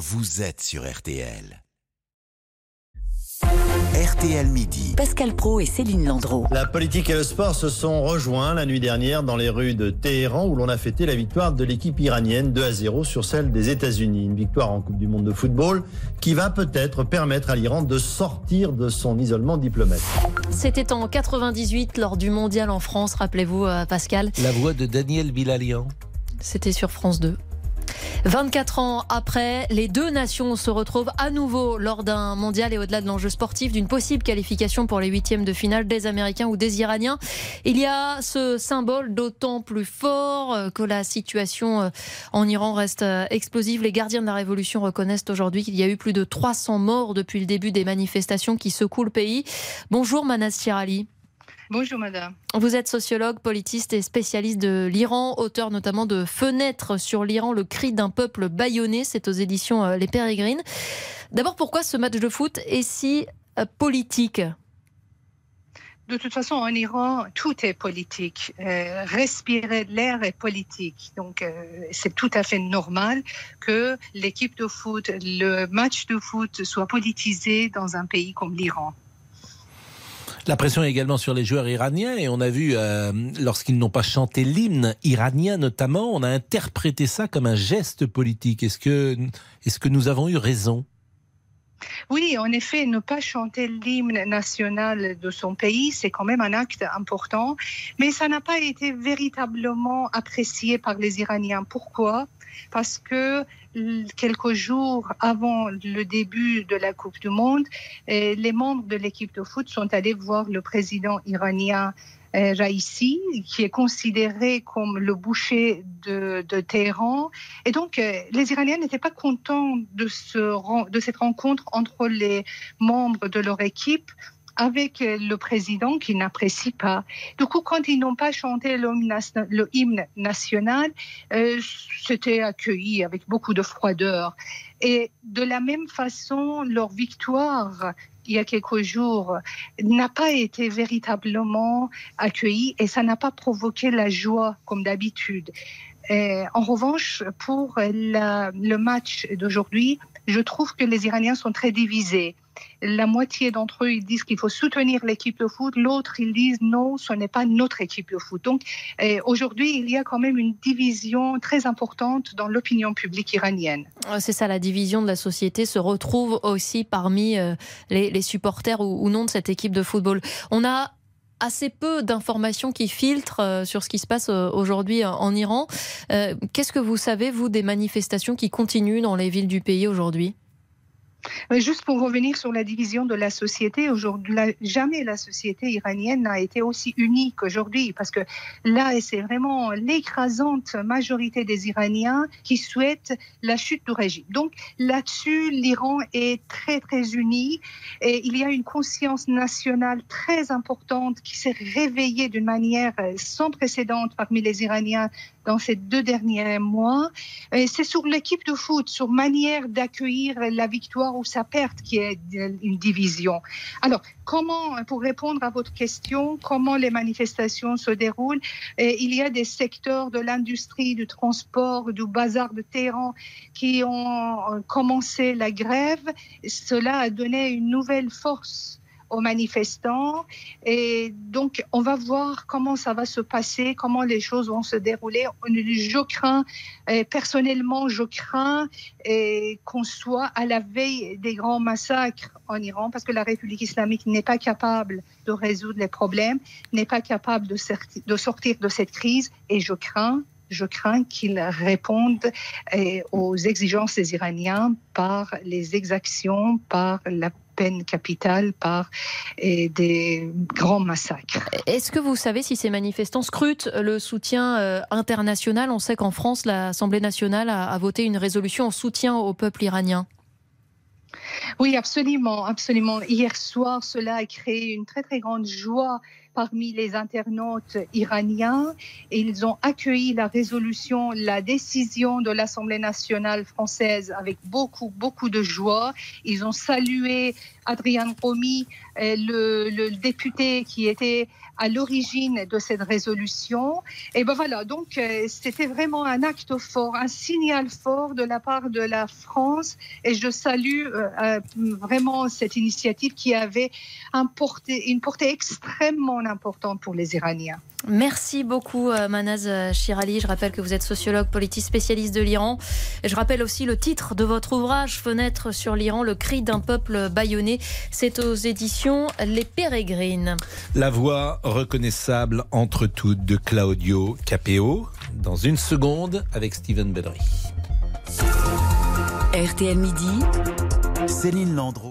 vous êtes sur RTL. RTL Midi. Pascal Pro et Céline Landreau. La politique et le sport se sont rejoints la nuit dernière dans les rues de Téhéran où l'on a fêté la victoire de l'équipe iranienne 2 à 0 sur celle des États-Unis. Une victoire en Coupe du Monde de football qui va peut-être permettre à l'Iran de sortir de son isolement diplomatique. C'était en 98 lors du mondial en France, rappelez-vous euh, Pascal. La voix de Daniel Bilalian. C'était sur France 2. 24 ans après, les deux nations se retrouvent à nouveau lors d'un mondial et au-delà de l'enjeu sportif d'une possible qualification pour les huitièmes de finale des Américains ou des Iraniens. Il y a ce symbole d'autant plus fort euh, que la situation euh, en Iran reste euh, explosive. Les gardiens de la révolution reconnaissent aujourd'hui qu'il y a eu plus de 300 morts depuis le début des manifestations qui secouent le pays. Bonjour Manas Chirali. Bonjour madame. Vous êtes sociologue, politiste et spécialiste de l'Iran, auteur notamment de Fenêtre sur l'Iran, le cri d'un peuple bâillonné, c'est aux éditions euh, Les Pérégrines. D'abord, pourquoi ce match de foot est si euh, politique? De toute façon, en Iran, tout est politique. Euh, respirer l'air est politique. Donc, c'est tout à fait normal que l'équipe de foot, le match de foot soit politisé dans un pays comme l'Iran. La pression est également sur les joueurs iraniens et on a vu, euh, lorsqu'ils n'ont pas chanté l'hymne iranien notamment, on a interprété ça comme un geste politique. Est-ce que, est que nous avons eu raison? Oui, en effet, ne pas chanter l'hymne national de son pays, c'est quand même un acte important, mais ça n'a pas été véritablement apprécié par les Iraniens. Pourquoi? Parce que quelques jours avant le début de la Coupe du Monde, les membres de l'équipe de foot sont allés voir le président iranien euh, Raisi, qui est considéré comme le boucher de, Téhéran. Et donc, euh, les Iraniens n'étaient pas contents de cette rencontre entre les membres de leur équipe avec euh, le président qui n'apprécie pas. Du coup, quand ils n'ont pas chanté le hymne national, euh, c'était accueilli avec beaucoup de froideur. Et de la même façon, leur victoire il y a quelques jours n'a pas été véritablement accueillie et ça n'a pas provoqué la joie comme d'habitude. En revanche, pour le match d'aujourd'hui, je trouve que les Iraniens sont très divisés. La moitié d'entre eux, disent qu'il faut soutenir l'équipe de foot. L'autre, ils disent non, ce n'est pas notre équipe de foot. Donc, eh, aujourd'hui, il y a quand même une division très importante dans l'opinion publique iranienne. C'est ça, la division de la société se retrouve aussi parmi euh, les, supporters ou, non de cette équipe de football. On a assez peu d'informations qui filtrent euh, sur ce qui se passe euh, aujourd'hui en Iran. Qu'est-ce que vous savez, vous, des manifestations qui continuent dans les villes du pays aujourd'hui? Juste pour revenir sur la division de la société, aujourd'hui, jamais la société iranienne n'a été aussi unie qu'aujourd'hui, parce que là, c'est vraiment l'écrasante majorité des Iraniens qui souhaitent la chute du régime. Donc là-dessus, l'Iran est très, très uni et il y a une conscience nationale très importante qui s'est réveillée d'une manière sans précédent parmi les Iraniens dans ces deux derniers mois. C'est sur l'équipe de foot, sur manière d'accueillir la victoire ou sa perte qui est une division. Alors, comment, pour répondre à votre question, comment les manifestations se déroulent Il y a des secteurs de l'industrie, du transport, du bazar de Téhéran qui ont commencé la grève. Cela a donné une nouvelle force aux manifestants. Et donc, on va voir comment ça va se passer, comment les choses vont se dérouler. Je crains, personnellement, je crains qu'on soit à la veille des grands massacres en Iran, parce que la République islamique n'est pas capable de résoudre les problèmes, n'est pas capable de, sortir de cette crise. Et je crains je crains qu'ils répondent aux exigences des Iraniens par les exactions, par la peine capitale par des grands massacres. Est-ce que vous savez si ces manifestants scrutent le soutien euh, international? On sait qu'en France, l'Assemblée nationale a, voté une résolution en soutien au peuple iranien. Oui, absolument, absolument. Hier soir, cela a créé une très très grande joie parmi les internautes iraniens. Ils ont accueilli la résolution, la décision de l'Assemblée nationale française avec beaucoup, beaucoup de joie. Ils ont salué Adrian Romy, euh, le, député qui était à l'origine de cette résolution. Et ben voilà, donc euh, c'était vraiment un acte fort, un signal fort de la part de la France. Et je salue euh, vraiment cette initiative qui avait une portée extrêmement importante pour les Iraniens. Merci beaucoup Manaz Chirali. Je rappelle que vous êtes sociologue politique spécialiste de l'Iran. Je rappelle aussi le titre de votre ouvrage Fenêtre sur l'Iran, le cri d'un peuple bâillonné. C'est aux éditions Les Pérégrines. La voix reconnaissable entre toutes de Claudio Capeo dans une seconde avec Steven Bellery. RTL Midi. Céline Landreau.